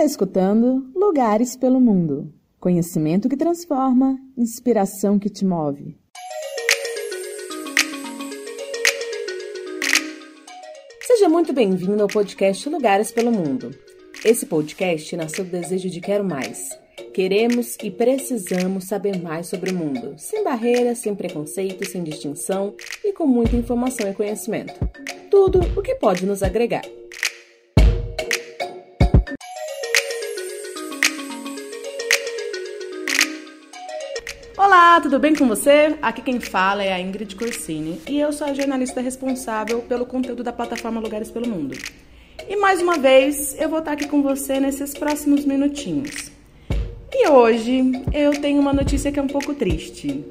está escutando Lugares pelo Mundo. Conhecimento que transforma, inspiração que te move. Seja muito bem-vindo ao podcast Lugares pelo Mundo. Esse podcast nasceu do desejo de quero mais. Queremos e precisamos saber mais sobre o mundo, sem barreiras, sem preconceito, sem distinção e com muita informação e conhecimento. Tudo o que pode nos agregar. Olá, tudo bem com você? Aqui quem fala é a Ingrid Corsini e eu sou a jornalista responsável pelo conteúdo da plataforma Lugares pelo Mundo. E mais uma vez eu vou estar aqui com você nesses próximos minutinhos. E hoje eu tenho uma notícia que é um pouco triste.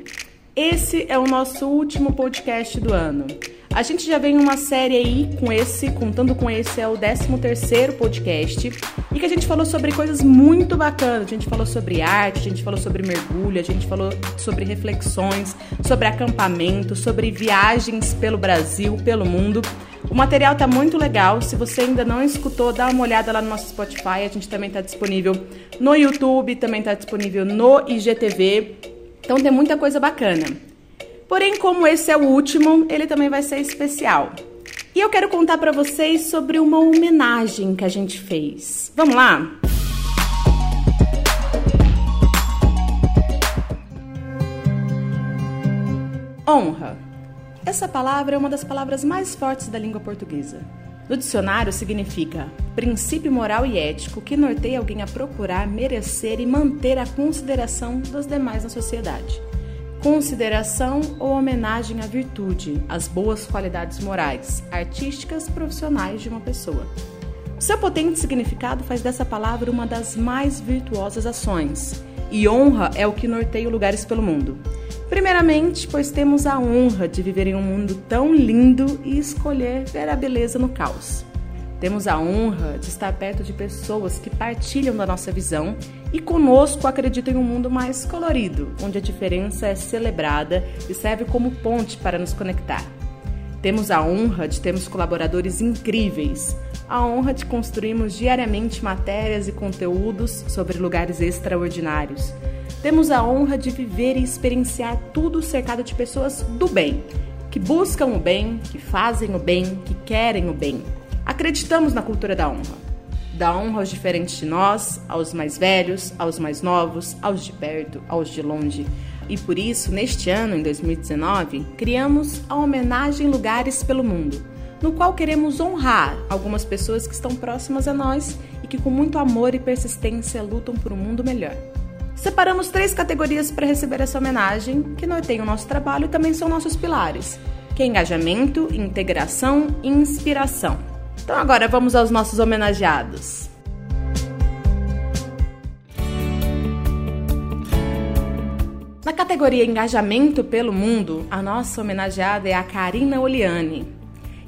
Esse é o nosso último podcast do ano. A gente já vem uma série aí com esse, contando com esse, é o 13 terceiro podcast, e que a gente falou sobre coisas muito bacanas. A gente falou sobre arte, a gente falou sobre mergulho, a gente falou sobre reflexões, sobre acampamento, sobre viagens pelo Brasil, pelo mundo. O material tá muito legal. Se você ainda não escutou, dá uma olhada lá no nosso Spotify. A gente também tá disponível no YouTube, também tá disponível no IGTV. Então tem muita coisa bacana. Porém, como esse é o último, ele também vai ser especial. E eu quero contar para vocês sobre uma homenagem que a gente fez. Vamos lá? Honra. Essa palavra é uma das palavras mais fortes da língua portuguesa. No dicionário significa princípio moral e ético que norteia alguém a procurar, merecer e manter a consideração dos demais na sociedade consideração ou homenagem à virtude, às boas qualidades morais, artísticas, profissionais de uma pessoa. Seu potente significado faz dessa palavra uma das mais virtuosas ações, e honra é o que norteia lugares pelo mundo. Primeiramente, pois temos a honra de viver em um mundo tão lindo e escolher ver a beleza no caos. Temos a honra de estar perto de pessoas que partilham da nossa visão e conosco acreditam em um mundo mais colorido, onde a diferença é celebrada e serve como ponte para nos conectar. Temos a honra de termos colaboradores incríveis, a honra de construirmos diariamente matérias e conteúdos sobre lugares extraordinários. Temos a honra de viver e experienciar tudo cercado de pessoas do bem, que buscam o bem, que fazem o bem, que querem o bem. Acreditamos na cultura da honra. Da honra aos diferentes de nós, aos mais velhos, aos mais novos, aos de perto, aos de longe. E por isso, neste ano, em 2019, criamos a homenagem Lugares pelo Mundo, no qual queremos honrar algumas pessoas que estão próximas a nós e que, com muito amor e persistência, lutam por um mundo melhor. Separamos três categorias para receber essa homenagem, que norteiam o nosso trabalho e também são nossos pilares, que é engajamento, integração e inspiração. Então agora vamos aos nossos homenageados. Na categoria Engajamento pelo Mundo, a nossa homenageada é a Karina Oliani.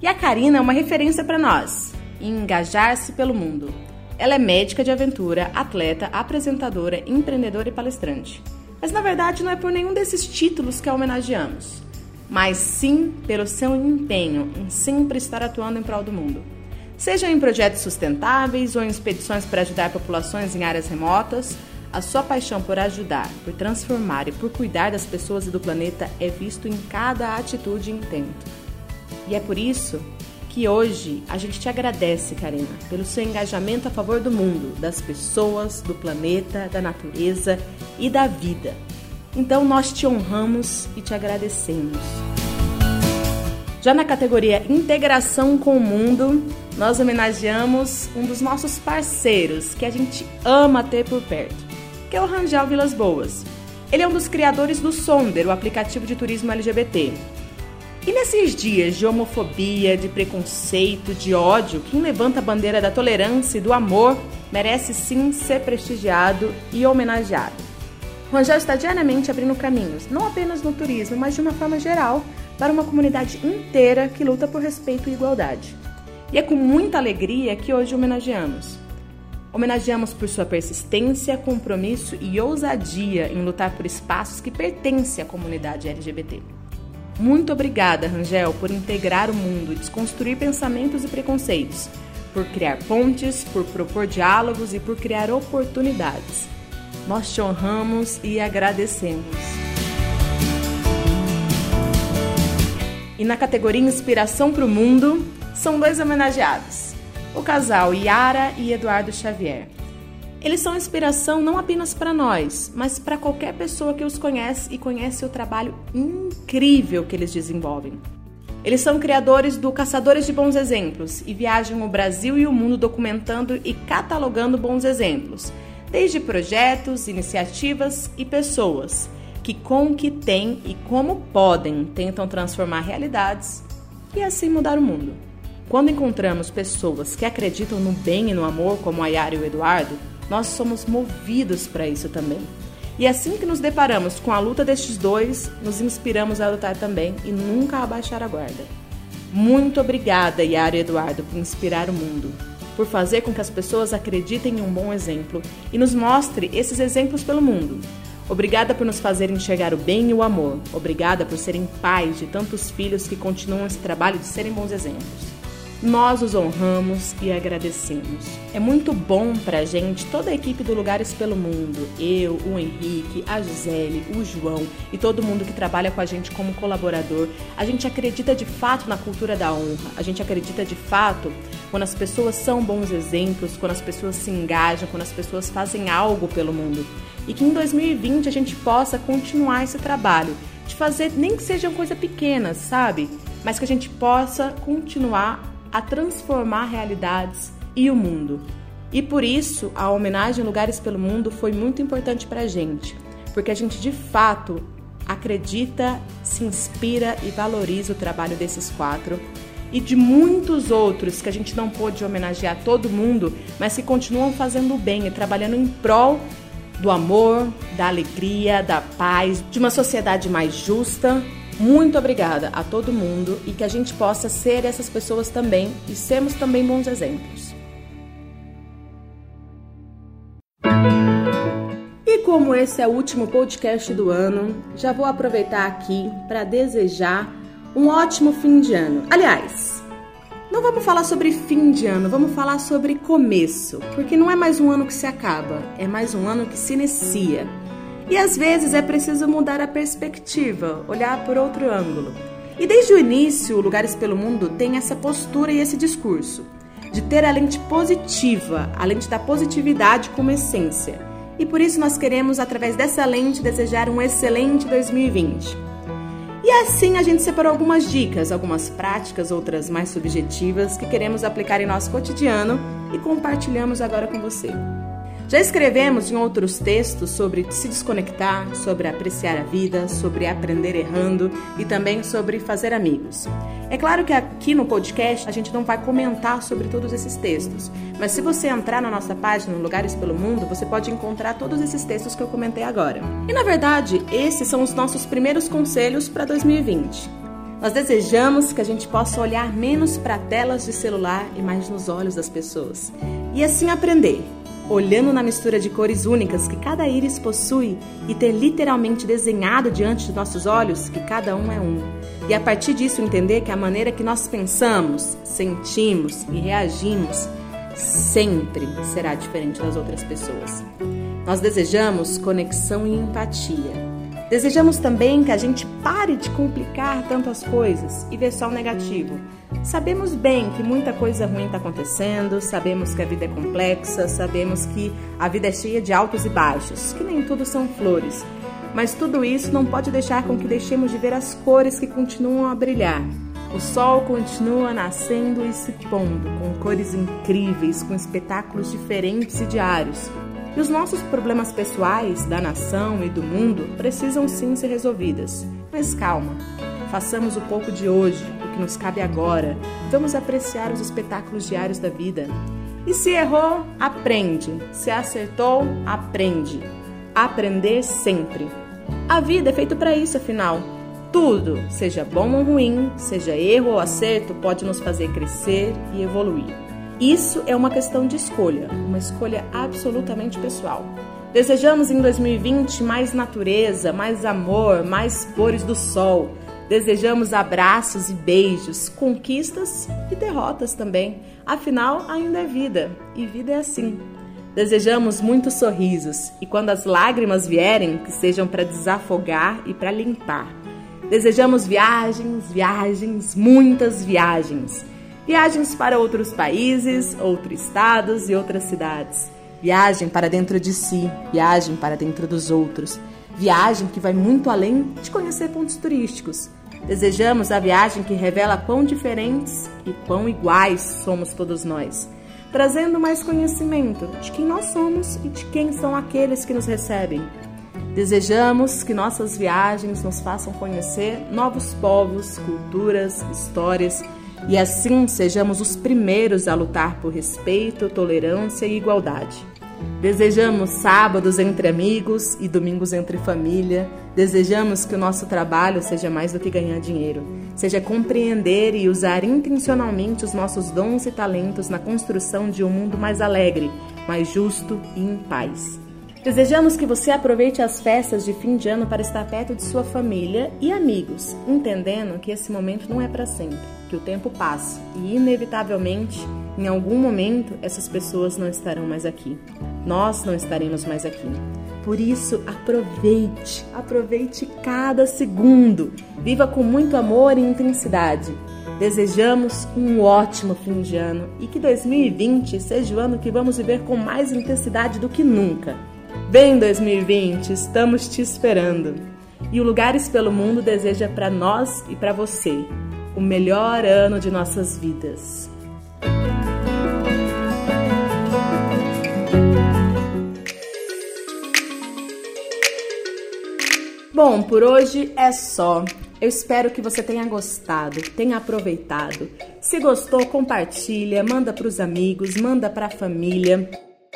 E a Karina é uma referência para nós engajar-se pelo mundo. Ela é médica de aventura, atleta, apresentadora, empreendedora e palestrante. Mas na verdade não é por nenhum desses títulos que a homenageamos, mas sim pelo seu empenho em sempre estar atuando em prol do mundo. Seja em projetos sustentáveis ou em expedições para ajudar populações em áreas remotas, a sua paixão por ajudar, por transformar e por cuidar das pessoas e do planeta é visto em cada atitude e intento. E é por isso que hoje a gente te agradece, Karina, pelo seu engajamento a favor do mundo, das pessoas, do planeta, da natureza e da vida. Então nós te honramos e te agradecemos. Já na categoria Integração com o Mundo, nós homenageamos um dos nossos parceiros que a gente ama ter por perto, que é o Rangel Vilas Boas. Ele é um dos criadores do Sonder, o aplicativo de turismo LGBT. E nesses dias de homofobia, de preconceito, de ódio, quem levanta a bandeira da tolerância e do amor merece sim ser prestigiado e homenageado. Rangel está diariamente abrindo caminhos, não apenas no turismo, mas de uma forma geral, para uma comunidade inteira que luta por respeito e igualdade. E é com muita alegria que hoje homenageamos. Homenageamos por sua persistência, compromisso e ousadia em lutar por espaços que pertencem à comunidade LGBT. Muito obrigada, Rangel, por integrar o mundo desconstruir pensamentos e preconceitos, por criar pontes, por propor diálogos e por criar oportunidades. Nós te honramos e agradecemos. E na categoria Inspiração para o Mundo, são dois homenageados: o casal Yara e Eduardo Xavier. Eles são inspiração não apenas para nós, mas para qualquer pessoa que os conhece e conhece o trabalho incrível que eles desenvolvem. Eles são criadores do Caçadores de Bons Exemplos e viajam o Brasil e o mundo documentando e catalogando bons exemplos, desde projetos, iniciativas e pessoas que, com o que têm e como podem, tentam transformar realidades e assim mudar o mundo. Quando encontramos pessoas que acreditam no bem e no amor, como a Yara e o Eduardo, nós somos movidos para isso também. E assim que nos deparamos com a luta destes dois, nos inspiramos a lutar também e nunca abaixar a guarda. Muito obrigada, Yara e Eduardo, por inspirar o mundo, por fazer com que as pessoas acreditem em um bom exemplo e nos mostre esses exemplos pelo mundo. Obrigada por nos fazer enxergar o bem e o amor. Obrigada por serem pais de tantos filhos que continuam esse trabalho de serem bons exemplos nós os honramos e agradecemos. É muito bom pra gente, toda a equipe do Lugares pelo Mundo, eu, o Henrique, a Gisele, o João e todo mundo que trabalha com a gente como colaborador. A gente acredita de fato na cultura da honra, a gente acredita de fato quando as pessoas são bons exemplos, quando as pessoas se engajam, quando as pessoas fazem algo pelo mundo. E que em 2020 a gente possa continuar esse trabalho, de fazer nem que sejam coisas pequenas, sabe? Mas que a gente possa continuar a transformar realidades e o mundo. E por isso, a homenagem Lugares pelo Mundo foi muito importante para a gente, porque a gente de fato acredita, se inspira e valoriza o trabalho desses quatro e de muitos outros que a gente não pôde homenagear todo mundo, mas que continuam fazendo bem e trabalhando em prol do amor, da alegria, da paz, de uma sociedade mais justa muito obrigada a todo mundo e que a gente possa ser essas pessoas também e sermos também bons exemplos. E como esse é o último podcast do ano, já vou aproveitar aqui para desejar um ótimo fim de ano. Aliás, não vamos falar sobre fim de ano, vamos falar sobre começo, porque não é mais um ano que se acaba, é mais um ano que se inicia. E às vezes é preciso mudar a perspectiva, olhar por outro ângulo. E desde o início, Lugares pelo Mundo tem essa postura e esse discurso de ter a lente positiva, a lente da positividade como essência. E por isso nós queremos, através dessa lente, desejar um excelente 2020. E assim a gente separou algumas dicas, algumas práticas, outras mais subjetivas, que queremos aplicar em nosso cotidiano e compartilhamos agora com você. Já escrevemos em outros textos sobre se desconectar, sobre apreciar a vida, sobre aprender errando e também sobre fazer amigos. É claro que aqui no podcast a gente não vai comentar sobre todos esses textos, mas se você entrar na nossa página Lugares pelo Mundo, você pode encontrar todos esses textos que eu comentei agora. E na verdade, esses são os nossos primeiros conselhos para 2020. Nós desejamos que a gente possa olhar menos para telas de celular e mais nos olhos das pessoas. E assim aprender olhando na mistura de cores únicas que cada íris possui e ter literalmente desenhado diante de nossos olhos que cada um é um. E a partir disso entender que a maneira que nós pensamos, sentimos e reagimos sempre será diferente das outras pessoas. Nós desejamos conexão e empatia Desejamos também que a gente pare de complicar tantas coisas e ver só o negativo. Sabemos bem que muita coisa ruim está acontecendo, sabemos que a vida é complexa, sabemos que a vida é cheia de altos e baixos, que nem tudo são flores. Mas tudo isso não pode deixar com que deixemos de ver as cores que continuam a brilhar. O sol continua nascendo e se pondo, com cores incríveis, com espetáculos diferentes e diários. E os nossos problemas pessoais, da nação e do mundo, precisam sim ser resolvidos. Mas calma, façamos o pouco de hoje, que nos cabe agora. Vamos apreciar os espetáculos diários da vida. E se errou, aprende. Se acertou, aprende. Aprender sempre. A vida é feita para isso, afinal. Tudo, seja bom ou ruim, seja erro ou acerto, pode nos fazer crescer e evoluir. Isso é uma questão de escolha, uma escolha absolutamente pessoal. Desejamos em 2020 mais natureza, mais amor, mais cores do sol, Desejamos abraços e beijos, conquistas e derrotas também. Afinal, ainda é vida e vida é assim. Desejamos muitos sorrisos e quando as lágrimas vierem, que sejam para desafogar e para limpar. Desejamos viagens, viagens, muitas viagens. Viagens para outros países, outros estados e outras cidades. Viagem para dentro de si, viagem para dentro dos outros. Viagem que vai muito além de conhecer pontos turísticos Desejamos a viagem que revela quão diferentes e quão iguais somos todos nós, trazendo mais conhecimento de quem nós somos e de quem são aqueles que nos recebem. Desejamos que nossas viagens nos façam conhecer novos povos, culturas, histórias e assim sejamos os primeiros a lutar por respeito, tolerância e igualdade. Desejamos sábados entre amigos e domingos entre família. Desejamos que o nosso trabalho seja mais do que ganhar dinheiro, seja compreender e usar intencionalmente os nossos dons e talentos na construção de um mundo mais alegre, mais justo e em paz. Desejamos que você aproveite as festas de fim de ano para estar perto de sua família e amigos, entendendo que esse momento não é para sempre, que o tempo passa e, inevitavelmente, em algum momento, essas pessoas não estarão mais aqui. Nós não estaremos mais aqui. Por isso, aproveite, aproveite cada segundo. Viva com muito amor e intensidade. Desejamos um ótimo fim de ano e que 2020 seja o ano que vamos viver com mais intensidade do que nunca. Bem, 2020, estamos te esperando. E o Lugares pelo Mundo deseja para nós e para você o melhor ano de nossas vidas. Bom, por hoje é só. Eu espero que você tenha gostado, tenha aproveitado. Se gostou, compartilha, manda para os amigos, manda para a família.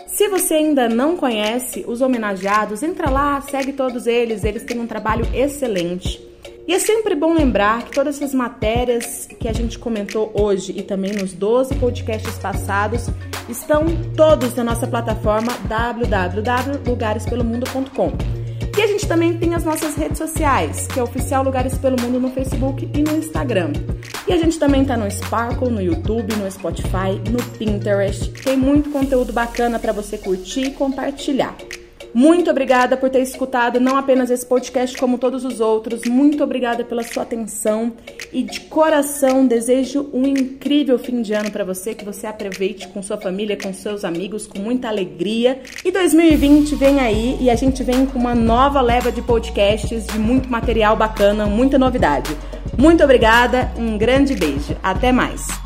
Se você ainda não conhece os homenageados, entra lá, segue todos eles, eles têm um trabalho excelente. E é sempre bom lembrar que todas essas matérias que a gente comentou hoje e também nos 12 podcasts passados estão todos na nossa plataforma www.lugarespelomundo.com. E a gente também tem as nossas redes sociais, que é Oficial Lugares pelo Mundo no Facebook e no Instagram. E a gente também tá no Sparkle, no YouTube, no Spotify, no Pinterest. Tem muito conteúdo bacana para você curtir e compartilhar. Muito obrigada por ter escutado não apenas esse podcast, como todos os outros. Muito obrigada pela sua atenção e de coração desejo um incrível fim de ano para você, que você aproveite com sua família, com seus amigos, com muita alegria. E 2020 vem aí e a gente vem com uma nova leva de podcasts, de muito material bacana, muita novidade. Muito obrigada, um grande beijo. Até mais.